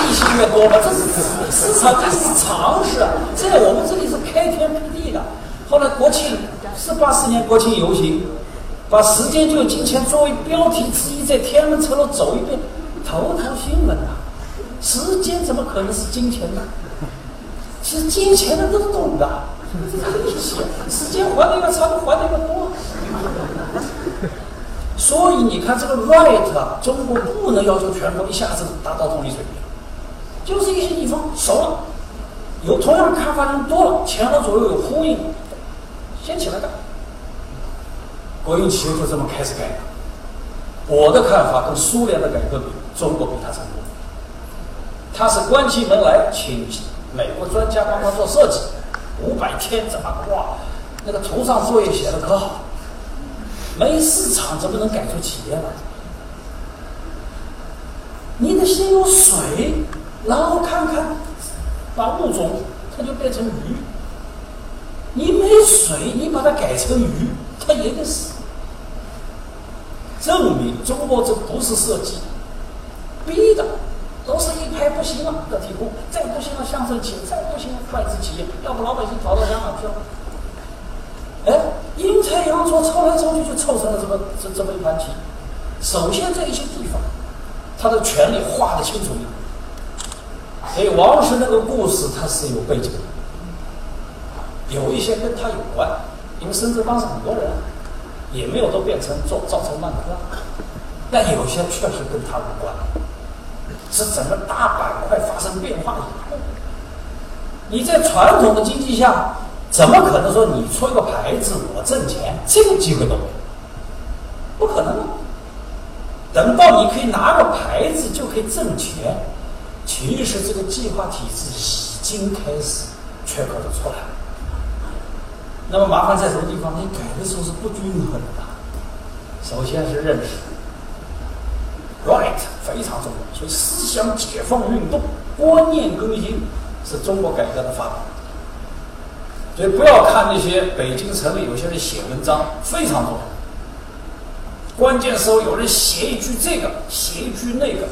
利息越多嘛，这是市场，这是常识。在我们这里是开天辟地的。后来国庆是八四年国庆游行，把“时间就金钱”作为标题之一，在天安门城楼走一遍，头条新闻啊！时间怎么可能是金钱呢？其实金钱的都懂的，这是利息时间还的越长，还的越多。所以你看这个 right，中国不能要求全国一下子达到统一水平，就是一些地方熟了，有同样看法的人多了，前后左右有呼应，先起来干。国营企业就这么开始改的。我的看法跟苏联的改革比，中国比他成功。他是关起门来请美国专家帮他做设计，五百天怎么哇，那个图上作业写的可好。没市场怎么能改出企业来？你得先有水，然后看看，把物种它就变成鱼。你没水，你把它改成鱼，它也得死。证明中国这不是设计，逼的，都是一拍不行了个体户，再不行了乡镇企业，再不行了外资企业，要不老百姓跑到香港去了。哎，阴差阳错，凑来凑去就凑成了这么这这么一盘棋。首先，这一些地方，他的权力划得清楚一点。所以王石那个故事，他是有背景的，有一些跟他有关。因为深圳当时很多人也没有都变成造造成万科，但有些确实跟他无关，是整个大板块发生变化以后，你在传统的经济下。怎么可能说你出一个牌子我挣钱，这个机会都没有，不可能。等到你可以拿个牌子就可以挣钱，其实这个计划体制已经开始缺口都出来了。那么麻烦在什么地方？你改的时候是不均衡的。首先是认识，right 非常重要，所以思想解放运动、观念更新是中国改革的发展。所以不要看那些北京城里有些人写文章非常重要，关键时候有人写一句这个，写一句那个，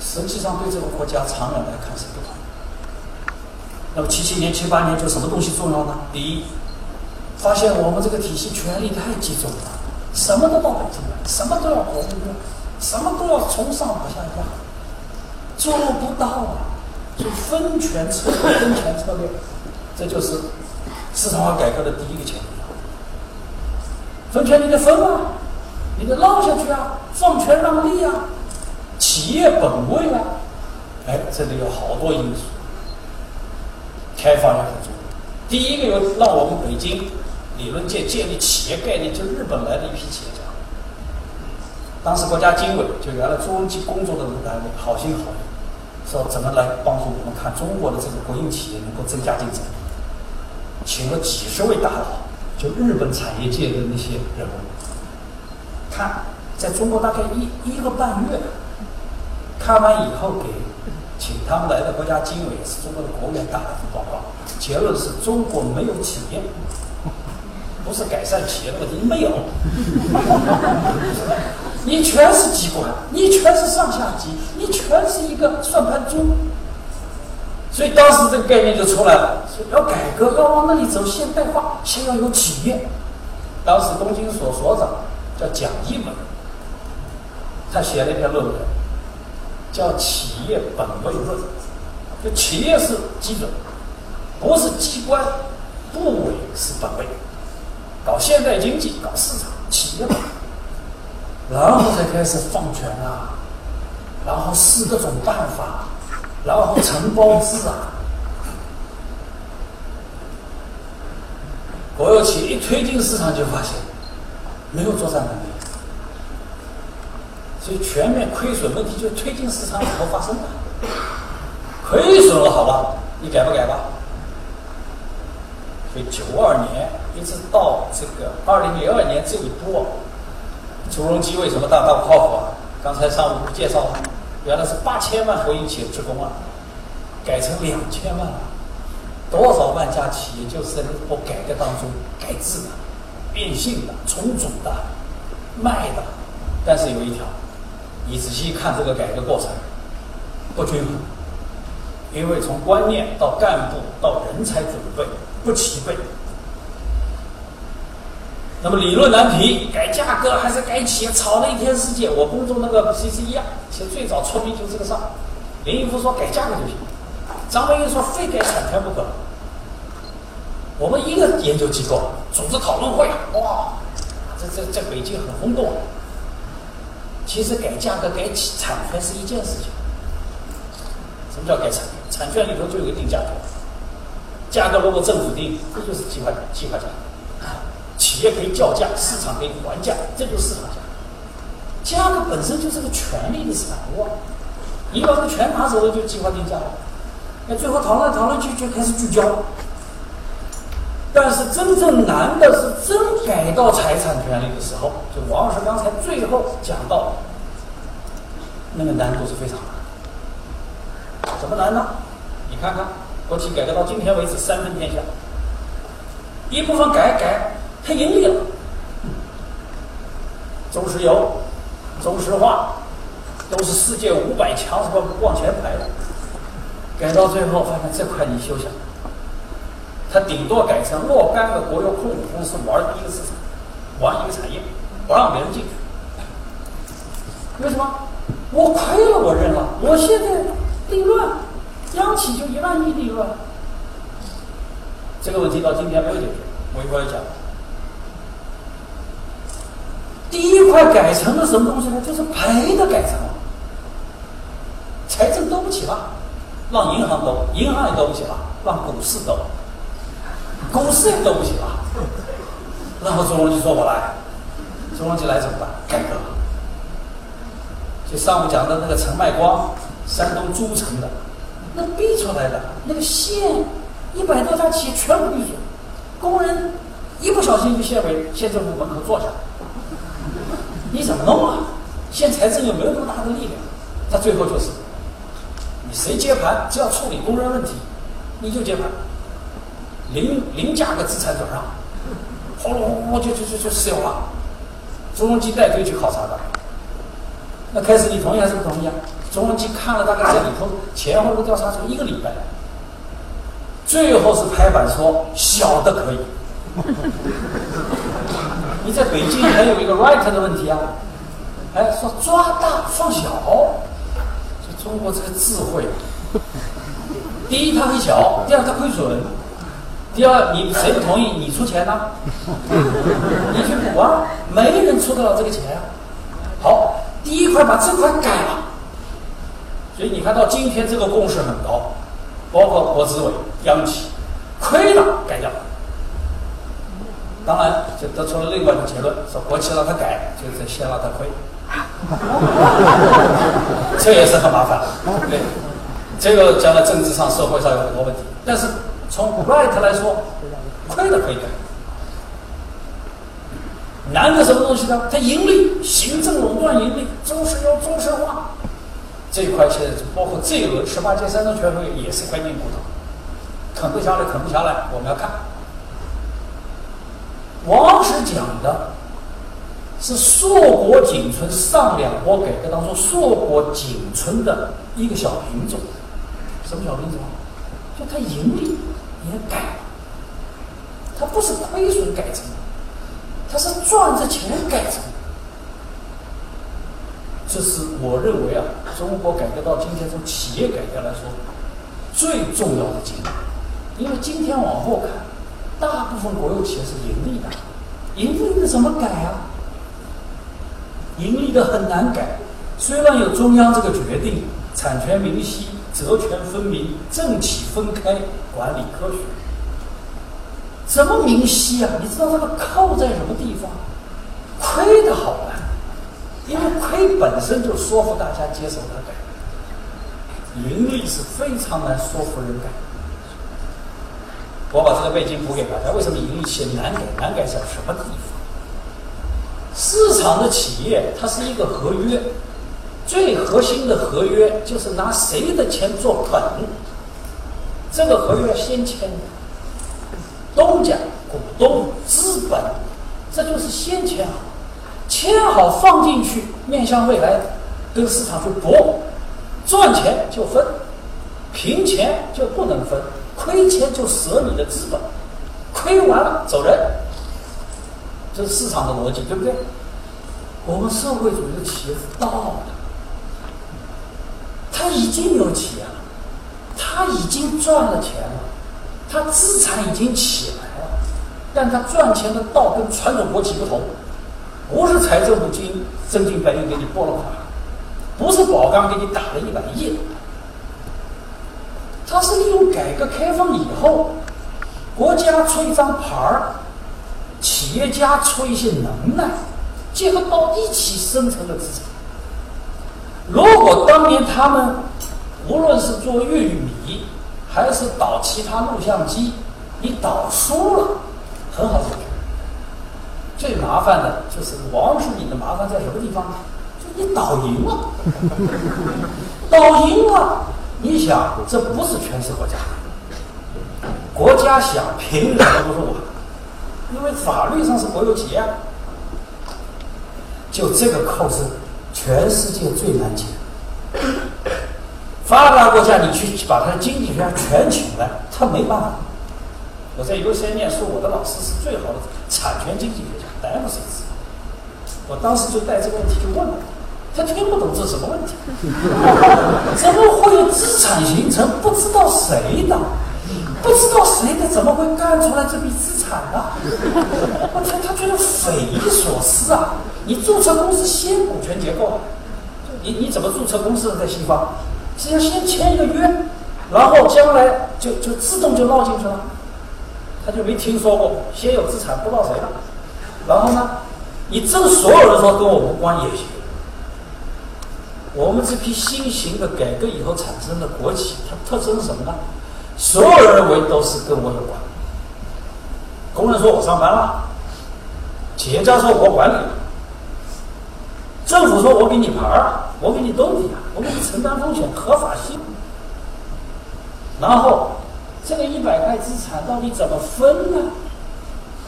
实际上对这个国家长远来看是不同。那么七七年、七八年就什么东西重要呢？第一，发现我们这个体系权力太集中了，什么都到北京来，什么都要国务院，什么都要从上往下压，做不到啊！就分权策略，分权策略，这就是。市场化改革的第一个前提，分权你得分啊，你得让下去啊，放权让利啊，企业本位啊，哎，这里有好多因素，开放也很重要。第一个有让我们北京理论界建立企业概念，就日本来的一批企业家，当时国家经委就原来中期工作的那个单位，好心好意，说怎么来帮助我们看中国的这个国营企业能够增加竞争力。请了几十位大佬，就日本产业界的那些人物，看，在中国大概一一个半月，看完以后给请他们来的国家经委是中国的国务院打了份报告，结论是中国没有企业，不是改善企业的问题，没有，你全是机关，你全是上下级，你全是一个算盘珠。所以当时这个概念就出来了，要改革，要往那里走，现代化，先要有企业。当时东京所所长叫蒋一文，他写了一篇论文，叫《企业本位论》，就企业是基准，不是机关，部委是本位。搞现代经济，搞市场，企业，然后才开始放权啊，然后试各种办法。然后承包制啊，国有企业一推进市场就发现没有作战能力，所以全面亏损问题就推进市场以后发生的。亏损了，好吧，你改不改吧？所以九二年一直到这个二零零二年这一波，朱镕基为什么大大不靠谱啊？刚才上午不介绍了。原来是八千万国营企业职工啊，改成两千万了，多少万家企业就是在这波改革当中改制的、变性的、重组的，卖的，但是有一条，你仔细看这个改革过程，不均衡，因为从观念到干部到人才准备不齐备。那么理论难题，改价格还是改企业，吵了一天世界。我工作那个 C C 一样，其实最早出名就是这个事儿。林毅夫说改价格就行，张文玉说非改产权不可。我们一个研究机构组织讨论会，哇，这这在北京很轰动。其实改价格、改产权是一件事情。什么叫改产权？产权里头就有个定价权，价格如果政府定，这就是计划计划价。企业可以叫价，市场可以还价，这就是市场价。价格本身就是个权利的产物，你把这个权拿走了，就计划定价了。那最后讨论讨论就就开始聚焦。但是真正难的是真改到财产权利的时候，就王老师刚才最后讲到，那个难度是非常难。怎么难呢？你看看国企改革到今天为止三分天下，一部分改改它盈利了，中石油、中石化都是世界五百强是吧？往前排的，改到最后发现这块你休想。它顶多改成若干个国有控股公司玩一个市场，玩一个产业，不让别人进去。为什么？我亏了，我认了。我现在利润，央企就一万亿利润。这个问题到今天没有解决。我一会儿讲。第一块改成了什么东西呢？就是赔的改成了，财政兜不起了，让银行兜，银行也兜不起了，让股市兜。公司也兜不起了，然后朱镕基说：“我来。”朱镕基来怎么办？改革。就上午讲的那个陈麦光，山东诸城的，那逼出来的那个县一百多家企业全部闭嘴，工人一不小心就县委县政府门口坐下，你怎么弄啊？县财政又没有那么大的力量，他最后就是，你谁接盘，只要处理工人问题，你就接盘。零零价格资产转让，轰隆轰隆就就就就私有了。朱镕基带队去考察的，那开始你同意还是不同意啊？朱镕基看了大概这里头前后的调查，出一个礼拜，最后是拍板说小的可以。你在北京还有一个 right 的问题啊，哎，说抓大放小，就中国这个智慧，第一它很小，第二它亏损。第二，你谁不同意？你出钱呢？你去补啊！没人出得了这个钱啊！好，第一块把这块改了，所以你看到今天这个共识很高，包括国资委、央企，亏了改掉。当然，就得出了另外一个结论：说国企让他改，就是先让他亏。这也是很麻烦，对，这个将来政治上、社会上有很多问题，但是。从 right 来说，亏的可以改。难的什么东西呢？它盈利，行政垄断盈利，中石油、中石化这一块，现在包括这一轮十八届三中全会也是关键骨头，啃不下来，啃不下来，我们要看。王石讲的是硕果仅存上两波改革当中硕果仅存的一个小品种，什么小品种？就它盈利。也改了，它不是亏损改成，它是赚着钱改成。这是我认为啊，中国改革到今天从企业改革来说最重要的经历。因为今天往后看，大部分国有企业是盈利的，盈利的怎么改啊？盈利的很难改，虽然有中央这个决定，产权明晰。责权分明，政企分开，管理科学。怎么明晰啊？你知道这个扣在什么地方？亏的好办，因为亏本身就说服大家接受它改，盈利是非常难说服人改。我把这个背景补给大家，为什么盈利企业难改？难改在什么地方？市场的企业它是一个合约。最核心的合约就是拿谁的钱做本，这个合约先签的，东家、股东、资本，这就是先签好，签好放进去，面向未来，跟市场去搏，赚钱就分，平钱就不能分，亏钱就舍你的资本，亏完了走人，这是市场的逻辑，对不对？我们社会主义的企业是倒的，他已经有钱了，他已经赚了钱了，他资产已经起来了，但他赚钱的道跟传统国企不同。不是财政部经真金白银给你拨了款，不是宝钢给你打了一百亿，它是利用改革开放以后，国家出一张牌儿，企业家出一些能耐，结合到一起生成的资产。如果当年他们无论是做玉米，还是导其他录像机，你导输了，很好解决。最麻烦的就是王书敏的麻烦在什么地方？就你倒赢了，倒赢了，你想这不是全是国家，国家想凭什么不是我？因为法律上是国有企业啊，就这个扣是全世界最难解。发达国家你去把他的经济学家全请来，他没办法。我在 U C 念书，我的老师是最好的产权经济学家。来不谁知我当时就带这个问题就问了，他听不懂这什么问题？怎么会有资产形成？不知道谁的，不知道谁的，怎么会干出来这笔资产呢？我他他觉得匪夷所思啊！你注册公司先股权结构，你你怎么注册公司的在西方？是要先签一个约，然后将来就就自动就落进去了。他就没听说过先有资产不知道谁的。然后呢？你这所有人说跟我无关也行。我们这批新型的改革以后产生的国企，它特征是什么呢？所有人认为都是跟我有关。工人说我上班了，企业家说我管理，政府说我给你牌儿，我给你兜底啊，我给你承担风险，合法性。然后这个一百块资产到底怎么分呢？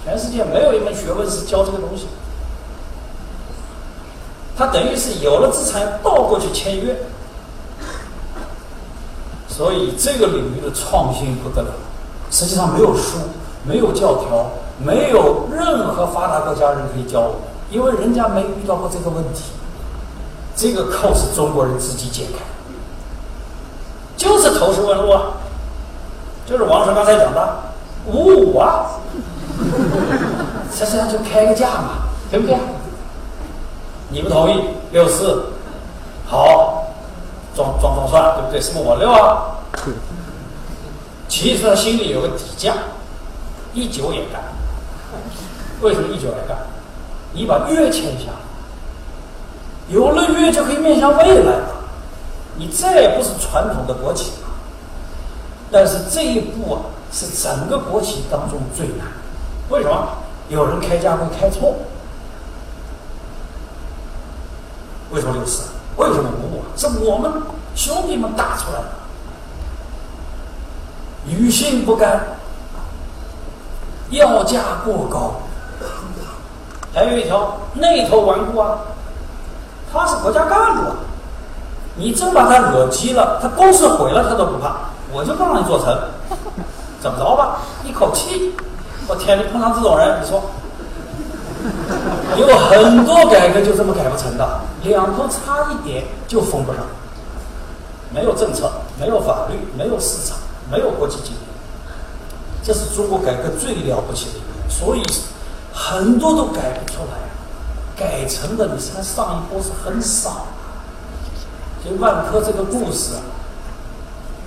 全世界没有一门学问是教这个东西，他等于是有了资产倒过去签约，所以这个领域的创新不得了。实际上没有书，没有教条，没有任何发达国家人可以教我，因为人家没遇到过这个问题。这个扣是中国人自己解开，就是投石问路啊，就是王石刚才讲的五五啊。实际上就开个价嘛，对不对？你不同意六四，好，装装装蒜，对不对？是不是我六啊？其实他心里有个底价，一九也干。为什么一九也干？你把约签下，有了约就可以面向未来了。你再也不是传统的国企了。但是这一步啊，是整个国企当中最难。为什么有人开价会开错？为什么六四？为什么五五？是我们兄弟们打出来的。女性不甘，要价过高，还有一条内头顽固啊，他是国家干部啊，你真把他惹急了，他公司毁了他都不怕，我就不让你做成，怎么着吧？一口气。我天！你碰上这种人，你说 有很多改革就这么改不成的，两头差一点就封不上。没有政策，没有法律，没有市场，没有国际经验，这是中国改革最了不起的一点。所以很多都改不出来，改成的你看上一波是很少。就万科这个故事，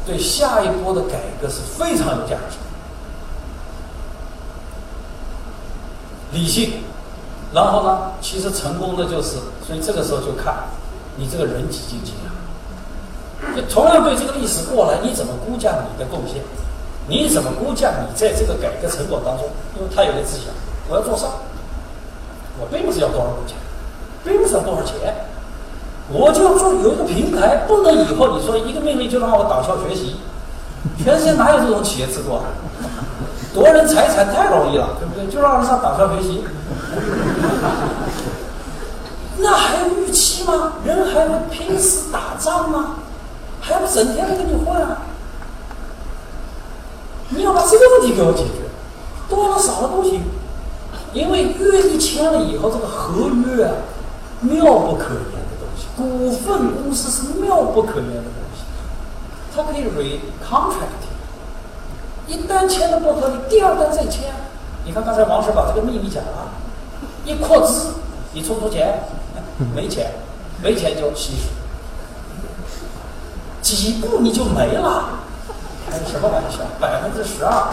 对下一波的改革是非常有价值。理性，然后呢？其实成功的就是，所以这个时候就看你这个人几斤几两。就同样对这个历史过来，你怎么估价你的贡献？你怎么估价你在这个改革成果当中？因为他有个志向，我要做上，我并不是要多少股钱，并不是要多少钱，我就要做有一个平台，不能以后你说一个命令就让我党校学习，全世界哪有这种企业制度啊？夺人财产太容易了，对不对？就让人上党校学习。那还有预期吗？人还会拼死打仗吗？还不整天的跟你混啊？你要把这个问题给我解决，多了少了都行。因为约一签了以后，这个合约啊，妙不可言的东西。股份公司是妙不可言的东西，它可以 recontract。一单签的不合理，第二单再签。你看刚才王石把这个秘密讲了，一扩资，你出不出钱？没钱，没钱就稀释，几步你就没了。开什么玩笑？百分之十二？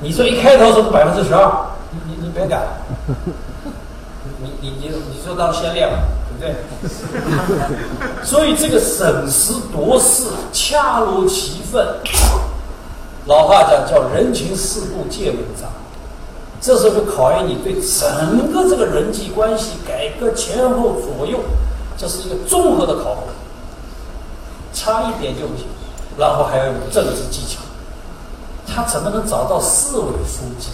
你这一开头说百分之十二，你你你别改，你你你你就当先烈吧，对不对？所以这个审时度势，恰如其分。老话讲叫人情世故皆文章，这时候就考验你对整个这个人际关系改革前后左右，这是一个综合的考核，差一点就不行。然后还要有政治技巧，他怎么能找到市委书记？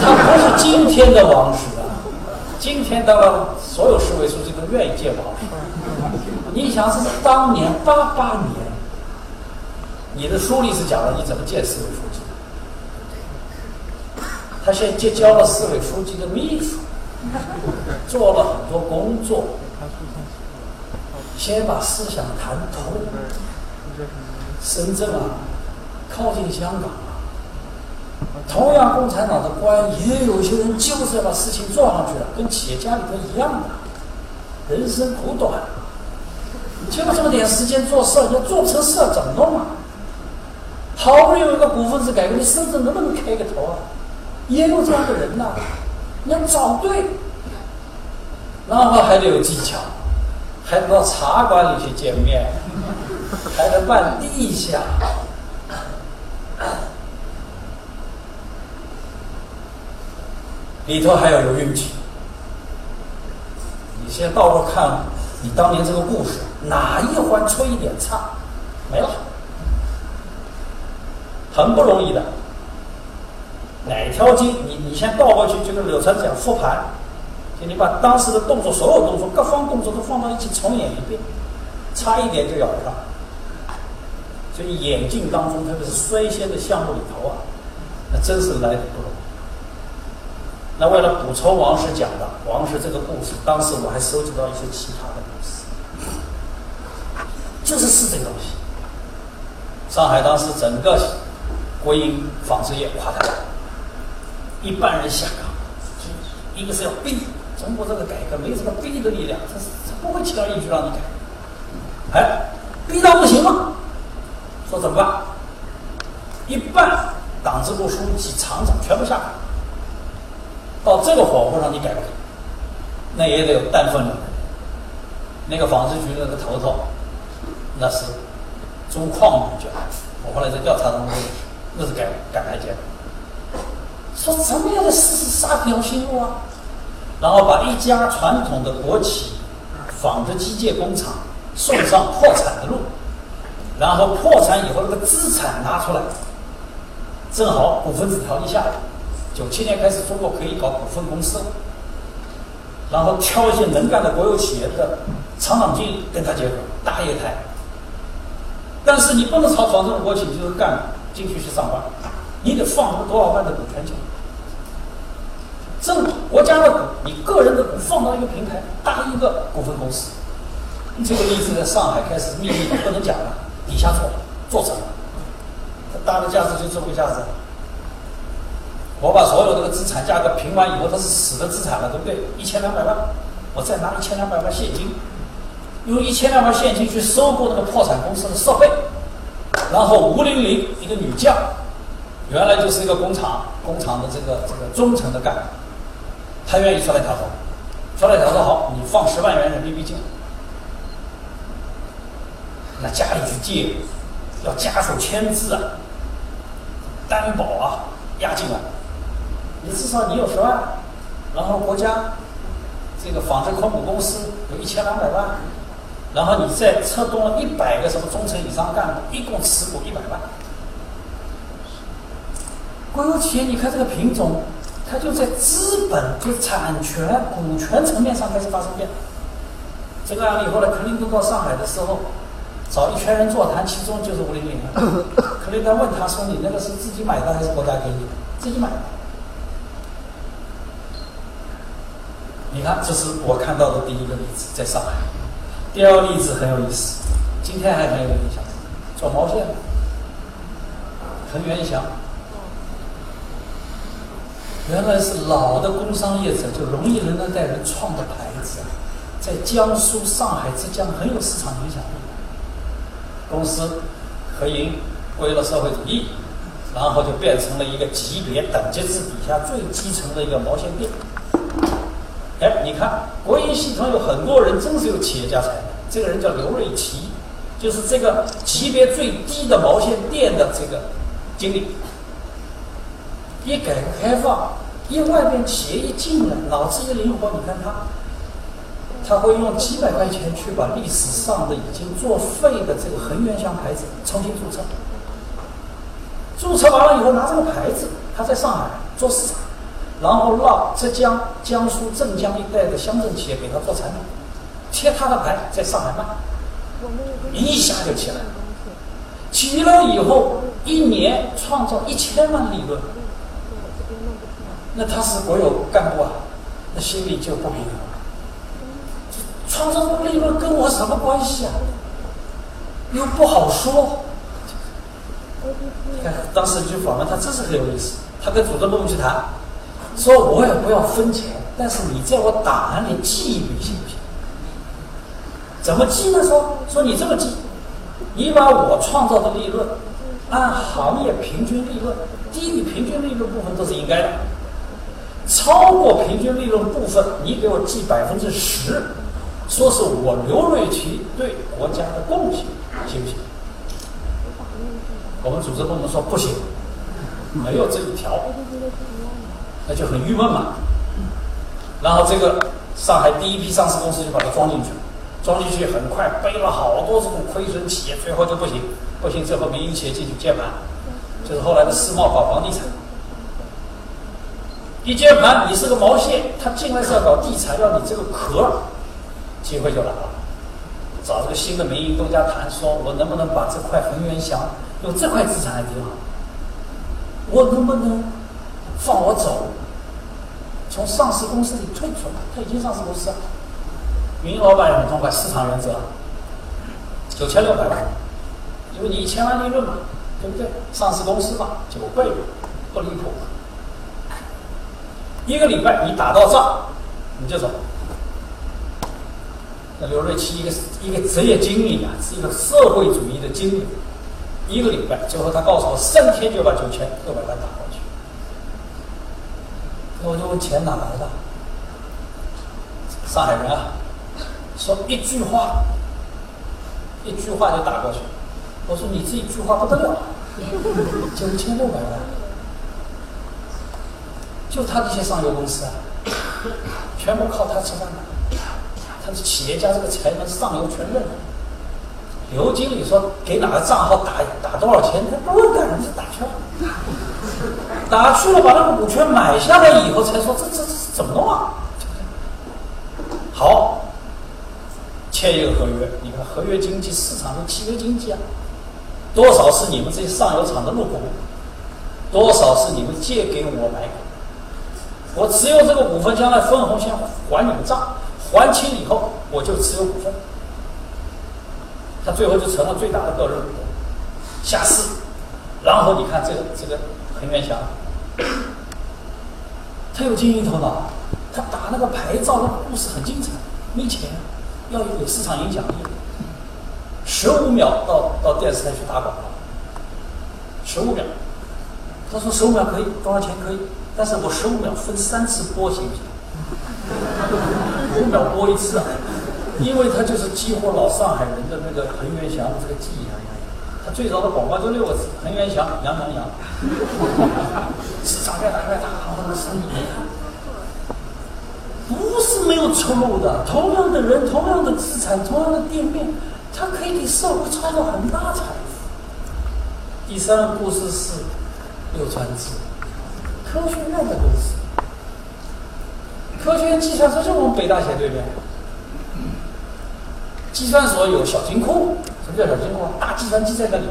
他不是今天的王石啊！今天的所有市委书记都愿意见王石。你想是当年八八年，你的书里是讲了你怎么见市委书记？他先结交了市委书记的秘书，做了很多工作，先把思想谈通。深圳啊，靠近香港啊，同样共产党的官也有些人就是要把事情做上去了，跟企业家里头一样的，人生苦短，就这么点时间做事，要做成事怎么弄啊？好不容易有一个股份制改革，你深圳能不能开个头啊？也有这样的人呐，你要找对，然后还得有技巧，还得到茶馆里去见面。还得办地下，里头还要有运气。你先倒过看，你当年这个故事哪一环出一点差，没了，很不容易的。哪条筋，你你先倒过去，就跟柳传讲复盘，就你把当时的动作，所有动作，各方动作都放到一起重演一遍，差一点就咬上。所以眼镜当中，特别是率先的项目里头啊，那真是来的不容易。那为了补充王石讲的王石这个故事，当时我还收集到一些其他的故事，就是是这个东西。上海当时整个国营纺织业垮台了，一般人下岗，一个是要逼中国这个改革没什么逼的力量，他他不会轻而易举让你改，哎，逼到不行了。说怎么办？一半党支部书记、厂长全部下岗，到这个火候上你改不改？那也得有担分。那个纺织局那个头头，那是朱矿局。我后来在调查当中，那是改改来接的。说什么样的事是杀条新路啊？然后把一家传统的国企纺织机械工厂送上破产的路。然后破产以后，那个资产拿出来，正好股份制条例下来，九七年开始，中国可以搞股份公司。然后挑一些能干的国有企业的厂长经理跟他结合，大业态。但是你不能炒房这种国企，就是干进去去上班，你得放出多少万的股权进去。政府国家的股，你个人的股放到一个平台，搭一个股份公司。这个例子在上海开始秘密的不能讲了。底下做，做成了，它搭的价值就这么个价值。我把所有这个资产价格平完以后，它是死的资产了，对不对？一千两百万，我再拿一千两百万现金，用一千两百万现金去收购那个破产公司的设备，然后吴玲玲一个女将，原来就是一个工厂工厂的这个这个中层的干部，他愿意出来挑头，出来挑头好，你放十万元人民币进来。那家里去借，要家属签字啊，担保啊，押进来。你至少你有十万，然后国家这个纺织控股公司有一千两百万，然后你再策动了一百个什么中层以上干部，一共持股一百万。国有企业，你看这个品种，它就在资本、就产权、股权层面上开始发生变化。这个案例后来克林顿到上海的时候，找一圈人座谈，其中就是吴玲玲。克林顿问他说：“你那个是自己买的还是国家给你的？”自己买的。你看，这是我看到的第一个例子，在上海。第二个例子很有意思，今天还很有影响，做毛线的，恒源祥。原来是老的工商业者，就容易人那代人创的牌子，在江苏、上海、浙江很有市场影响力。公司合营归了社会主义，然后就变成了一个级别等级制底下最基层的一个毛线店。哎，你看国营系统有很多人真是有企业家才能。这个人叫刘瑞奇，就是这个级别最低的毛线店的这个经理。一改革开放，一外边企业一进来，脑子一灵活，你看他，他会用几百块钱去把历史上的已经作废的这个恒源祥牌子重新注册。注册完了以后，拿这个牌子，他在上海做市场。然后让浙江、江苏、镇江一带的乡镇企业给他做产品，贴他的牌在上海卖，一下就起来了。起了以后，一年创造一千万利润。那他是国有干部啊，那心里就不平衡。创造的利润跟我什么关系啊？又不好说。当时就访问他，真是很有意思。他跟组织部门去谈。说我也不要分钱，但是你在我档案里记一笔行不行？怎么记呢？说说你这么记，你把我创造的利润按行业平均利润低于平均利润部分都是应该的，超过平均利润部分你给我记百分之十，说是我刘瑞奇对国家的贡献，行不行？我们组织部门说不行，没有这一条。那就很郁闷嘛，然后这个上海第一批上市公司就把它装进去，装进去很快背了好多这种亏损企业，最后就不行，不行，最后民营企业进去接盘，就是后来的世贸搞房地产，一接盘你是个毛线，他进来是要搞地产，要你这个壳，机会就来了，找这个新的民营东家谈，说我能不能把这块恒源祥用这块资产来抵好，我能不能？放我走，从上市公司里退出来。他已经上市公司了，民营老板也很痛快，市场原则，九千六百万，因为你一千万利润嘛，对不对？上市公司嘛，九倍，不离谱。一个礼拜你打到账，你就走。那刘瑞奇一个一个职业经理啊，是一个社会主义的经理，一个礼拜，最后他告诉我，三天就把九千六百万打过去。那我就问钱哪来的？上海人啊，说一句话，一句话就打过去。我说你这一句话不得了，九千六百万，就他这些上游公司啊，全部靠他吃饭的。他是企业家，这个才能上游全认。刘经理说给哪个账号打打多少钱，他不问干什么，就打去了。打去了，把那个股权买下来以后，才说这这这怎么弄啊？好，签一个合约。你看，合约经济市场的契约经济啊，多少是你们这些上游厂的入股，多少是你们借给我买股，我持有这个股份，将来分红先还你们账，还清以后我就持有股份。他最后就成了最大的个人股东，下市，然后你看这个这个恒源祥。他有经营头脑，他打那个牌照，那个故事很精彩。没钱，要有市场影响力。十五秒到到电视台去打广告，十五秒。他说十五秒可以，多少钱可以？但是我十五秒分三次播行不行？五秒播一次啊，因为他就是激活老上海人的那个恒源祥的这个记忆啊。他最早的广告就六个字：恒源祥，羊羊羊。市场越大越大，然后生意不是没有出路的。同样的人，同样的资产，同样的店面，它可以给社会创造很大财富。第三个故事是六川制科学院的公司。科学院计算所就我们北大斜对面。计算所有小金库，什么叫小金库？大计算机在那里。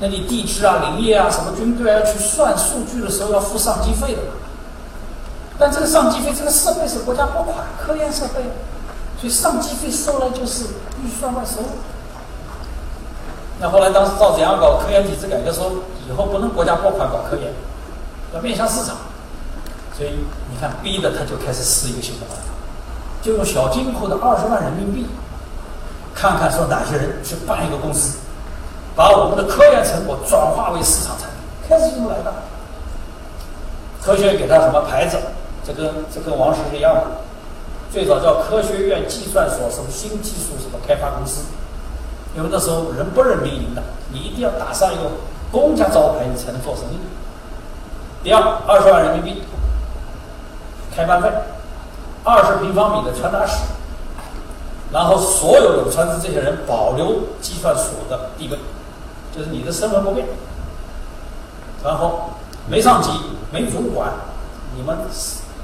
那你地质啊、林业啊、什么军队啊，要去算数据的时候要付上机费的。但这个上机费，这个设备是国家拨款，科研设备，所以上机费收来就是预算外收入。那后来当时赵子阳搞科研体制改革说，以后不能国家拨款搞科研，要面向市场。所以你看，逼的他就开始试一个新的办法，就用小金库的二十万人民币，看看说哪些人去办一个公司，把我们的科研成果转化为市场产品，开始就这么来的。科学给他什么牌子？这跟这跟王石是一样的，最早叫科学院计算所什么新技术什么开发公司，因为那时候人不认民营的，你一定要打上一个公家招牌，你才能做生意。第二，二十万人民币开办费，二十平方米的传达室，然后所有有传知这些人保留计算所的地位，就是你的身份不变，然后没上级，没主管，你们。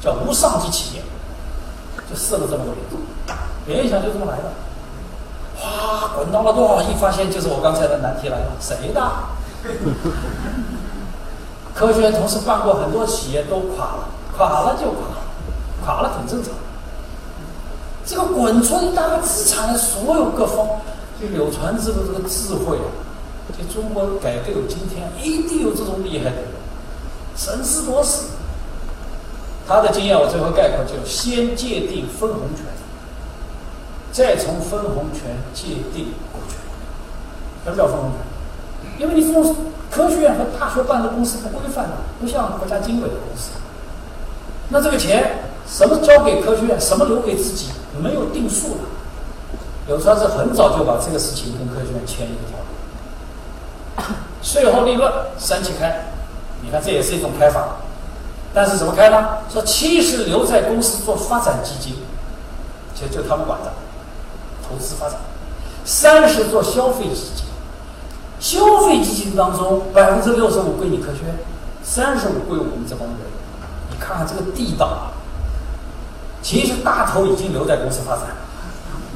叫无上级企业，就设了这么个名字，联想就这么来的。哗，滚到了多少亿？发现就是我刚才的难题来了，谁的？科学院同时办过很多企业都垮了，垮了就垮了，垮了很正常。这个滚出一大个资产的所有各方，就柳传志的这个智慧啊，就中国改革有今天，一定有这种厉害的人，审时度势。他的经验我最后概括，就先界定分红权，再从分红权界定股权。什么叫分红权？因为你这种科学院和大学办的公司不规范的，不像国家经委的公司。那这个钱什么交给科学院，什么留给自己，没有定数的。柳川是很早就把这个事情跟科学院签一个条约，税后利润三七开，你看这也是一种开法。但是怎么开呢？说七十留在公司做发展基金，其实就他们管的，投资发展；三十做消费基金，消费基金当中百分之六十五归你科学院，三十五归我们这帮人。你看看这个地道啊！其实大头已经留在公司发展，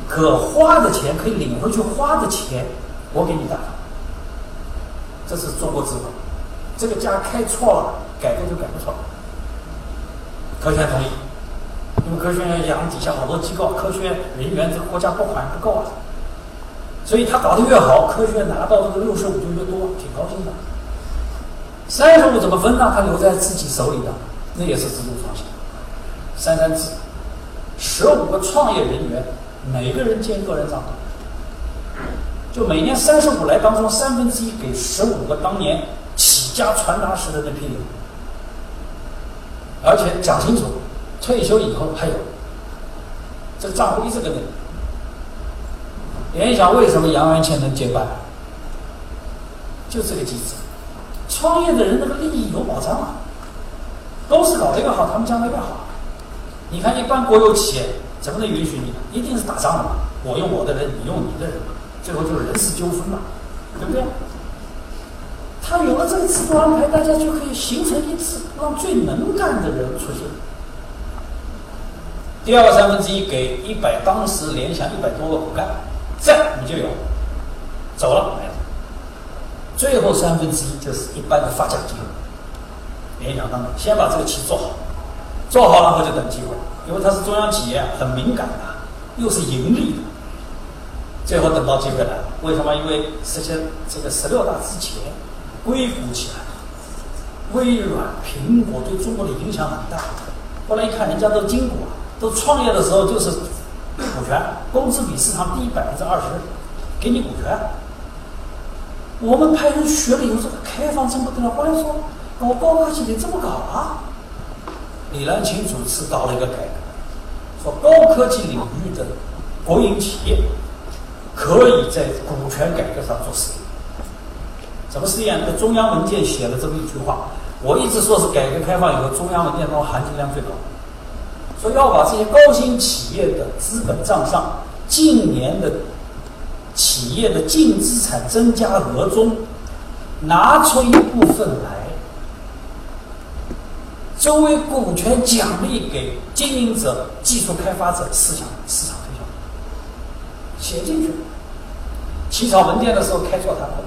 可花的钱可以领回去花的钱，我给你打。这是中国资本，这个家开错了，改革就改不错。科学院同意，因为科学院养底下好多机构，科学院人员这个国家拨款不够啊，所以他搞得越好，科学拿到这个六十五就越多，挺高兴的。三十五怎么分呢？他留在自己手里的，那也是制度创新。三三制，十五个创业人员，每个人建个人账户，就每年三十五来当中三分之一给十五个当年起家传达室的那批人。而且讲清楚，退休以后还有这个账户一直跟着。联想为什么杨元庆能接班？就这个机制，创业的人那个利益有保障啊。公司搞得越好，他们将来越好。你看，一般国有企业怎么能允许你？一定是打仗嘛，我用我的人，你用你的人，最后就是人事纠纷嘛，对不对？他有了这个制度安排，大家就可以形成一致，让最能干的人出现。第二个三分之一给一百，当时联想一百多个骨干，在你就有，走了没了。最后三分之一就是一般的发奖金。联想当中先把这个棋做好，做好然后就等机会，因为它是中央企业，很敏感的，又是盈利的。最后等到机会来了，为什么？因为实现这个十六大之前。硅谷起来了，微软、苹果对中国的影响很大。后来一看，人家都经过，都创业的时候就是股权，工资比市场低百分之二十，给你股权。我们派人学了以后，这个开放这么得了。后来说搞高科技得这么搞啊？李兰清主持搞了一个改革，说高科技领域的国营企业可以在股权改革上做实验。什么试验？那个中央文件写了这么一句话，我一直说是改革开放以后中央文件中含金量最高，说要把这些高新企业的资本账上近年的企业的净资产增加额中拿出一部分来作为股权奖励给经营者、技术开发者市场市场推销，写进去。起草文件的时候开座谈会，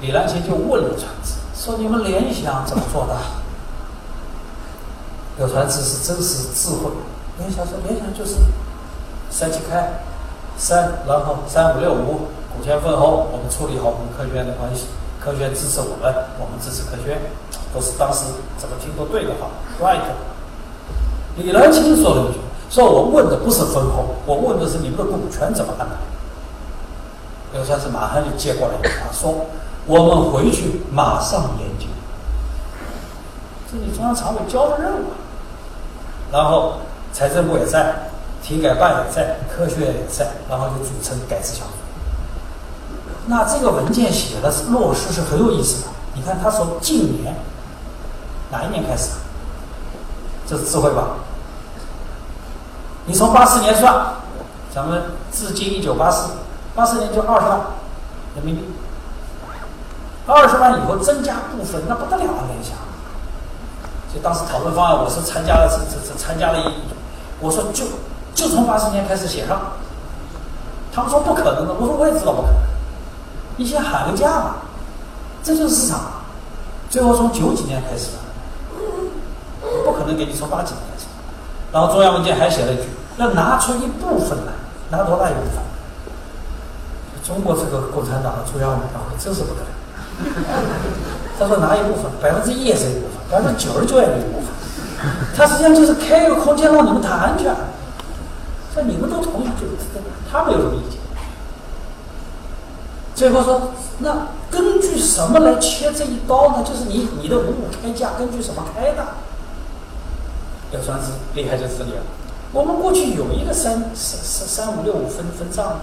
李兰清就问了传志，说：“你们联想怎么做的？”柳传志是真实智慧，联想说：“联想就是三七开，三然后三五六五股权分红，我们处理好我们科学院的关系，科学院支持我们，我们支持科学院。”都是当时怎么听都对的话，right。李兰清说了一句：“说我问的不是分红，我问的是你们的股权怎么安排。”刘传志马上就接过来一句话说：“我们回去马上研究。”这是中央常委交的任务。然后财政部也在，体改办也在，科学院也在，然后就组成改制小组。那这个文件写的是落实是很有意思的。你看他说近年。哪一年开始？这是智慧吧？你从八四年算，咱们至今一九八四，八四年就二十万人民币，二十万以后增加部分，那不得了啊！联想，就当时讨论方案，我是参加了，是是是参加了一，我说就就从八十年开始写上，他们说不可能的，我说我也知道不可能，你先喊个价嘛，这就是市场，最后从九几年开始。不可能给你从八几年开始，然后中央文件还写了一句，要拿出一部分来，拿多大一部分？中国这个共产党的中央委员会真是不可能。他说拿一部分，百分之一也是一部分，百分之九十九也是一部分。他实际上就是开一个空间让你们谈去。说你们都同意就，他没有什么意见。最后说，那根据什么来切这一刀呢？就是你你的五五开价根据什么开的？要算是厉害就这里了。我们过去有一个三三三三五六五分分账，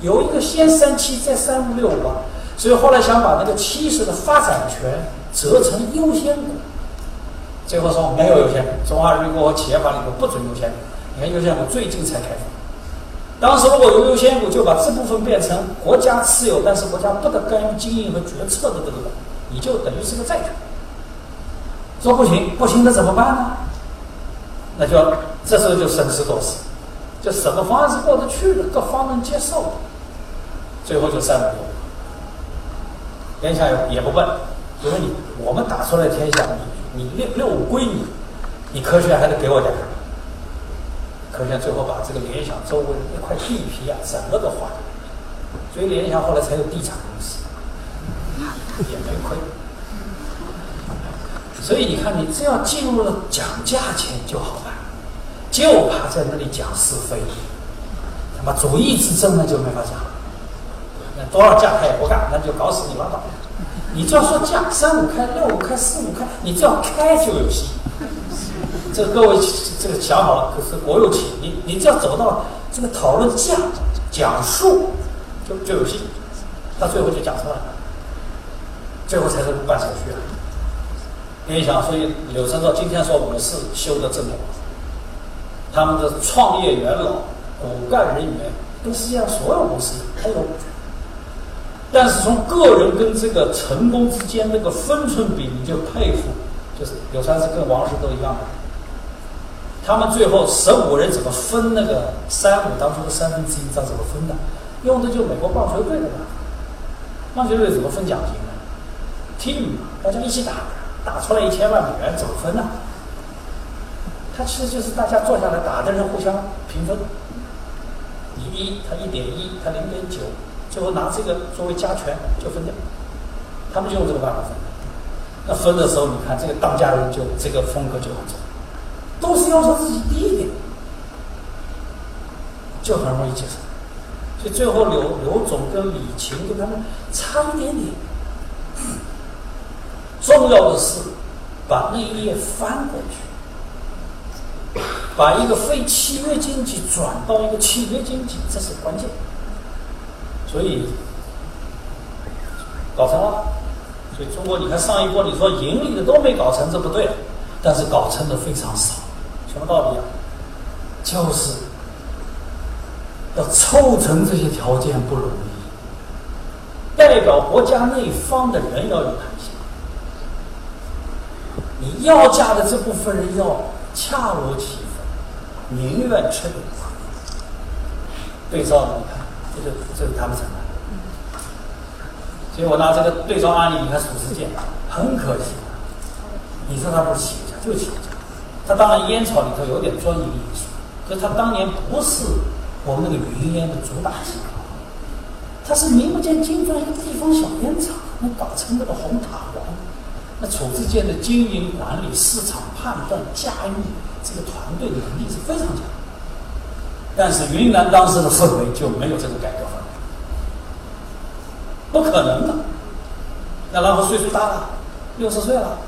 有一个先三七再三五六五啊，所以后来想把那个七十的发展权折成优先股，最后说没有优先股，中华人民共和国企业法里头不准优先股。你看优先股最近才开放，当时如果有优先股，就把这部分变成国家持有，但是国家不得干预经营和决策的这个，你就等于是个债权。说不行，不行，那怎么办呢？那就这时候就审时度势，就什么方案是过得去的，各方能接受的，最后就三五六。联想也不笨，因为你我们打出来天下，你你六六五归你，你科学还得给我点儿。科学最后把这个联想周围的一块地皮啊，整个都划了，所以联想后来才有地产公司，也没亏。所以你看，你只要进入了讲价钱就好办，就怕在那里讲是非，他妈主义之争那就没法讲。多少价他也不干，那就搞死你拉倒。你只要说价，三五开、六五开、四五开，你只要开就有戏。这各位这个想好了，可是国有企业，你你只要走到这个讨论价、讲数，就就有戏，到最后就讲出来，最后才是不办手续啊。你想，所以柳成说今天说我们是修的正果，他们的创业元老、骨干人员跟世界上所有公司都有，但是从个人跟这个成功之间那个分寸比，你就佩服，就是柳传志跟王石都一样的，他们最后十五人怎么分那个三五当初的三分之一，知道怎么分的？用的就是美国棒球队的吧？棒球队怎么分奖金呢？team，大家一起打。打出来一千万美元怎么分呢？他其实就是大家坐下来打的人互相平分，你一他一点一，他零点九，最后拿这个作为加权就分掉。他们就用这个办法分。那分的时候，你看这个当家人就这个风格就很重，都是要求自己低一点，就很容易接受。所以最后刘刘总跟李琴跟他们差一点点。重要的是把那页翻过去，把一个非契约经济转到一个契约经济，这是关键。所以搞成了。所以中国，你看上一波你说盈利的都没搞成，这不对。但是搞成的非常少，什么道理啊？就是要凑成这些条件不容易，代表国家那一方的人要有。弹性你要嫁的这部分人要恰如其分，宁愿吃苦。对照你看，这就这就谈不成了。所以我拿这个对照案例，你看褚时健很可惜。你说他不是企业家，就是企业家。他当然烟草里头有点专业因素，可他当年不是我们那个云烟的主打型号，他是名不见经传一个地方小烟厂，能搞成那个红塔王。那褚时健的经营管理、市场判断、驾驭这个团队的能力是非常强。但是云南当时的氛围就没有这种改革氛围。不可能的。那然后岁数大了，六十岁了，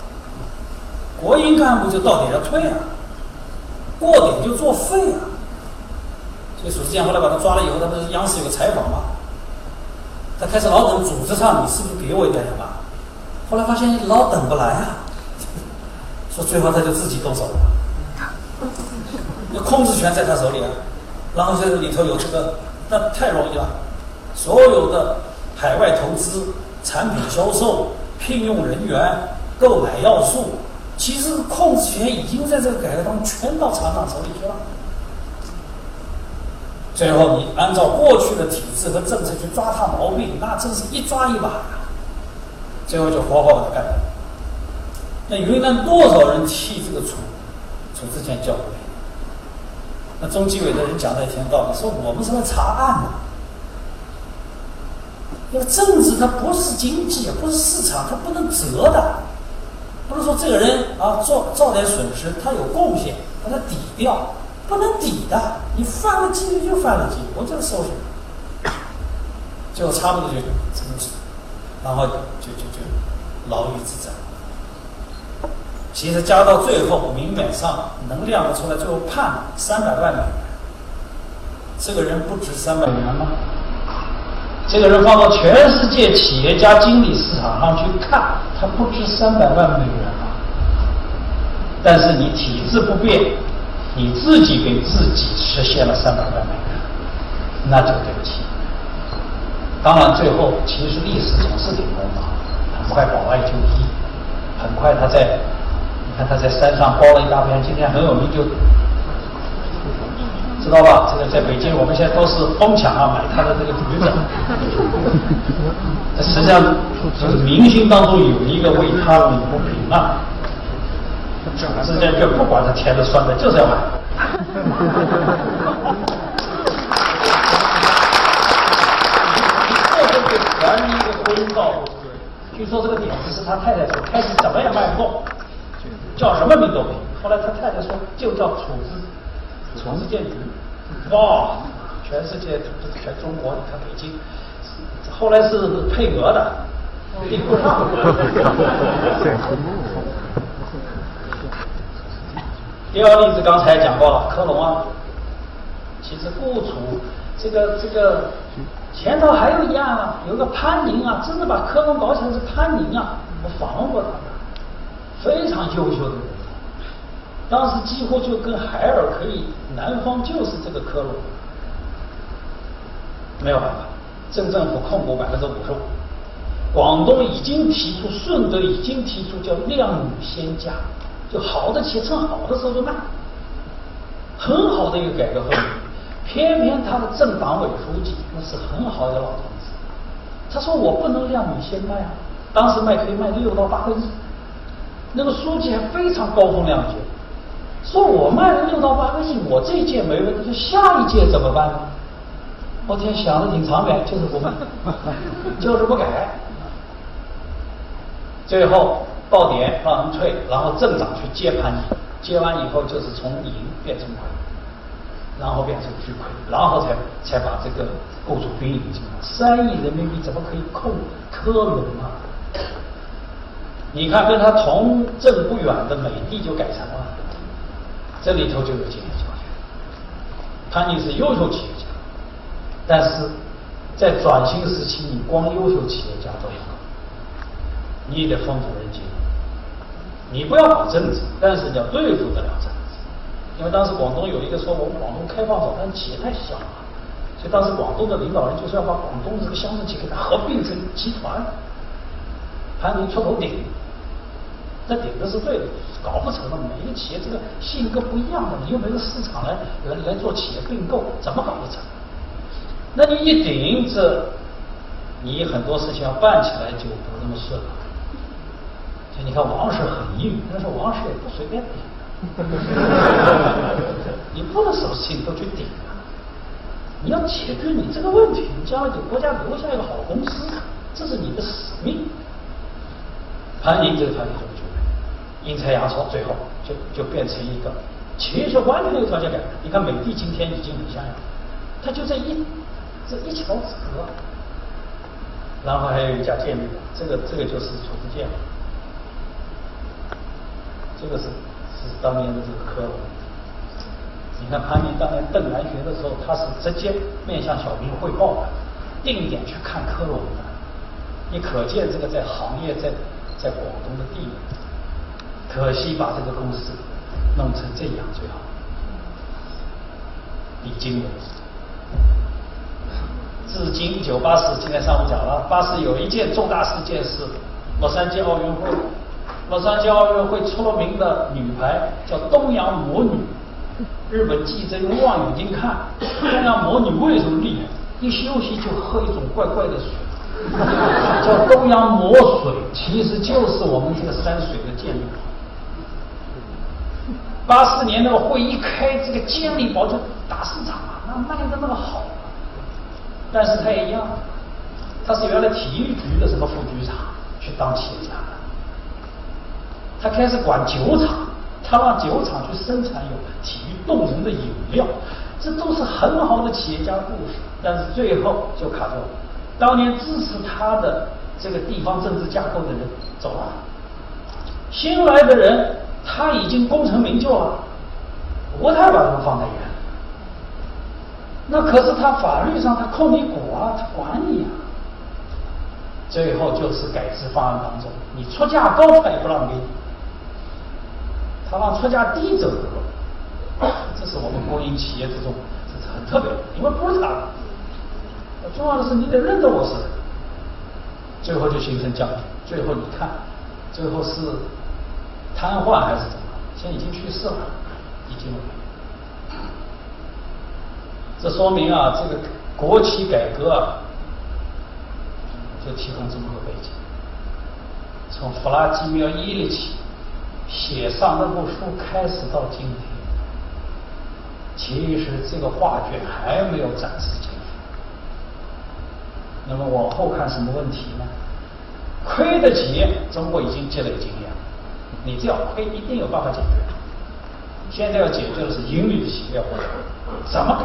国营干部就到点要退了，过点就作废了。所以褚时健后来把他抓了以后，他不是央视有个采访吗？他开始老等组织上，你是不是给我一点点吧？后来发现老等不来啊，说最后他就自己动手了，那控制权在他手里啊。然后这里头有这个，那太容易了，所有的。海外投资、产品销售、聘用人员、购买要素，其实控制权已经在这个改革当中全到厂长手里去了。最后，你按照过去的体制和政策去抓他毛病，那真是一抓一把。最后就活活把他干。那云南多少人替这个楚楚之健叫过那中纪委的人讲的也挺有道理，说我们是来查案的。因为政治它不是经济，不是市场，它不能折的。不是说这个人啊，做造点损失，他有贡献，把它抵掉，不能抵的。你犯了纪律就犯了纪律，我就收拾。最后差不多就这么死，然后就就就牢狱之灾。其实加到最后，明面上能量得出来，最后判三百万美元。这个人不值三百元吗？这个人放到全世界企业家经理市场上去看，他不值三百万美元吗。但是你体制不变，你自己给自己实现了三百万美元，那就对不起。当然，最后其实历史总是挺公道，很快保外就医，很快他在，看他在山上包了一大片，今天很有名就。知道吧？这个在北京，我们现在都是疯抢啊，买他的这个驴子。实际上，就是明星当中有一个为他鸣不平啊。实际上就不管他甜的酸的，就是要买。这就是传一个公道。据说这个点子是他太太说，开始怎么也卖不动，叫什么名都可以。后来他太太说，就叫处置。从事建筑，哇，全世界全中国，你看北京，后来是配额的，订不上。第二个例子刚才讲过了，科隆啊，其实顾楚这个这个前头还有一样啊，有个潘宁啊，真的把科隆搞起来是潘宁啊，我访问过他，非常优秀的人。当时几乎就跟海尔可以，南方就是这个科隆，没有办法，镇政府控股百分之五十五，广东已经提出，顺德已经提出叫量女先加，就好的企业趁好的时候就卖，很好的一个改革氛围，偏偏他的镇党委书记那是很好的老同志，他说我不能量女先卖啊，当时卖可以卖六到八个亿，那个书记还非常高风亮节。说我卖了六到八个亿，我这一届没问题，下一届怎么办呢？我天，想的挺长远，就是不卖，就是不改。最后到点让人退，然后镇长去接盘你，接完以后就是从盈变成亏，然后变成巨亏，然后才才把这个雇主兵引进来。三亿人民币怎么可以控科隆啊？你看跟他同镇不远的美的就改成了。这里头就有经验教训。潘宁是优秀企业家，但是在转型时期，你光优秀企业家都不够，你也得丰富人情。你不要搞政治，但是你要对付得了政治。因为当时广东有一个说，我们广东开放早，但是企业太小了，所以当时广东的领导人就是要把广东这个乡镇企业给它合并成集团。潘宁出头顶，这顶的是对的，搞不成了。每一个企业这个性格不一样的，你又没有市场来来来做企业并购，怎么搞不成？那你一顶这，你很多事情要办起来就不那么顺了。就你看王石很硬，但是王石也不随便顶。你不能什么事情都去顶啊！你要解决你这个问题，你将来给国家留下一个好公司，这是你的使命。潘宁这个团体就么做，阴差阳错，最后就就变成一个企业是完全有条件改革。你看美的今天已经很像样，它就这一这一桥之隔。然后还有一家建筑，这个这个就是楚子建，这个是。是当年的这个科隆，你看潘宁当年邓来学的时候，他是直接面向小平汇报的，定点去看科隆的，你可见这个在行业在在广东的地位。可惜把这个公司弄成这样最好。李金伟，至今九八四，今天上午讲了，八四有一件重大事件是洛杉矶奥运会。洛杉矶奥运会出了名的女排叫东洋魔女，日本记者用望远镜看东洋魔女为什么厉害？一休息就喝一种怪怪的水，叫东洋魔水，其实就是我们这个山水的建立。八四年那个会一开，这个健力宝就大市场啊，那卖的那么好，但是他也一样，他是原来体育局的什么副局长去当企业家。他开始管酒厂，他让酒厂去生产有体育动人的饮料，这都是很好的企业家故事。但是最后就卡住了，当年支持他的这个地方政治架构的人走了，新来的人他已经功成名就了，不太把他们放在眼里。那可是他法律上他控你股啊，他管你啊。最后就是改制方案当中，你出价高他也不让给你。他让出价低走，这是我们国营企业之中这是很特别的，因为不是他。重要的是你得认得我是，最后就形成僵局。最后你看，最后是瘫痪还是怎么？现在已经去世了，已经。这说明啊，这个国企改革啊，就提供这么个背景，从弗拉基米尔·伊里奇。写上那部书开始到今天，其实这个画卷还没有展示结束。那么往后看什么问题呢？亏的企业，中国已经积累经验，你只要亏，一定有办法解决。现在要解决的是盈利的企业，怎么改？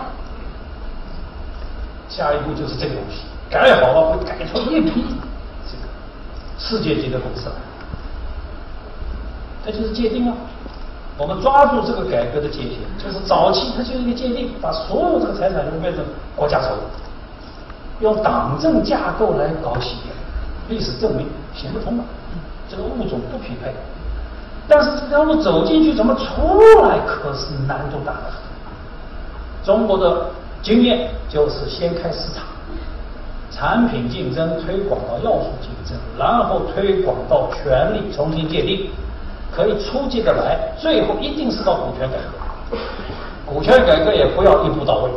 下一步就是这个东西，改好了会改出一批这个世界级的公司来。那就是界定啊！我们抓住这个改革的界限，就是早期它就是一个界定，把所有这个财产都变成国家所有，用党政架构来搞企业，历史证明行不通了，这个物种不匹配。但是这条路走进去，怎么出来可是难度大的很。中国的经验就是先开市场，产品竞争推广到要素竞争，然后推广到权力重新界定。可以出借的来，最后一定是到股权改革。股权改革也不要一步到位，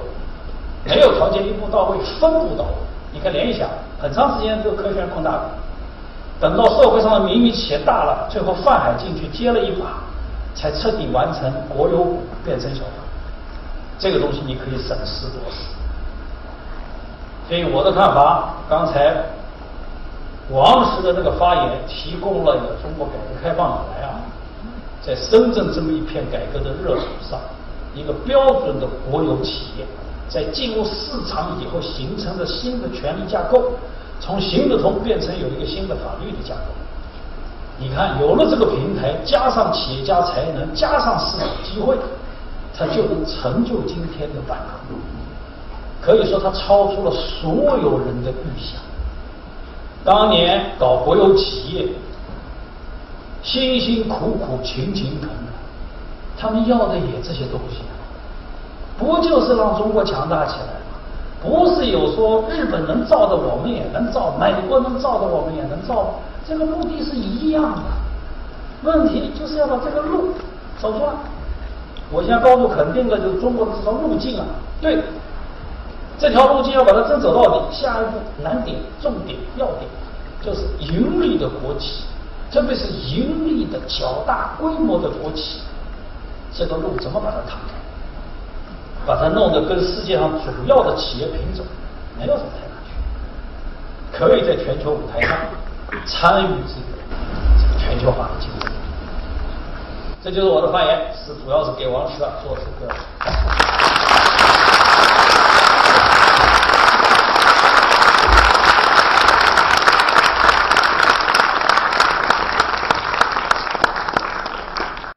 没有条件一步到位，分步到位。你看联想，很长时间这个科学扩大了，等到社会上的民营企业大了，最后泛海进去接了一把，才彻底完成国有股变成小股。这个东西你可以审时度势。所以我的看法，刚才。王石的那个发言，提供了中国改革开放以来啊，在深圳这么一片改革的热土上，一个标准的国有企业，在进入市场以后形成的新的权力架构，从行得通变成有一个新的法律的架构。你看，有了这个平台，加上企业家才能，加上市场机会，它就能成就今天的反抗。可以说，它超出了所有人的预想。当年搞国有企业，辛辛苦苦、勤勤恳恳，他们要的也这些东西，不就是让中国强大起来？不是有说日本能造的，我们也能造；美国能造的，我们也能造。这个目的是一样的。问题就是要把这个路走出来。我现在高度肯定的就是中国的这条路径啊，对，这条路径要把它真走到底，下一步难点、重点、要点就是盈利的国企，特别是盈利的较大规模的国企，这个路怎么把它摊开？把它弄得跟世界上主要的企业品种没有什么太大区别，可以在全球舞台上参与这个全球化的竞争。这就是我的发言，是主要是给王石做这个。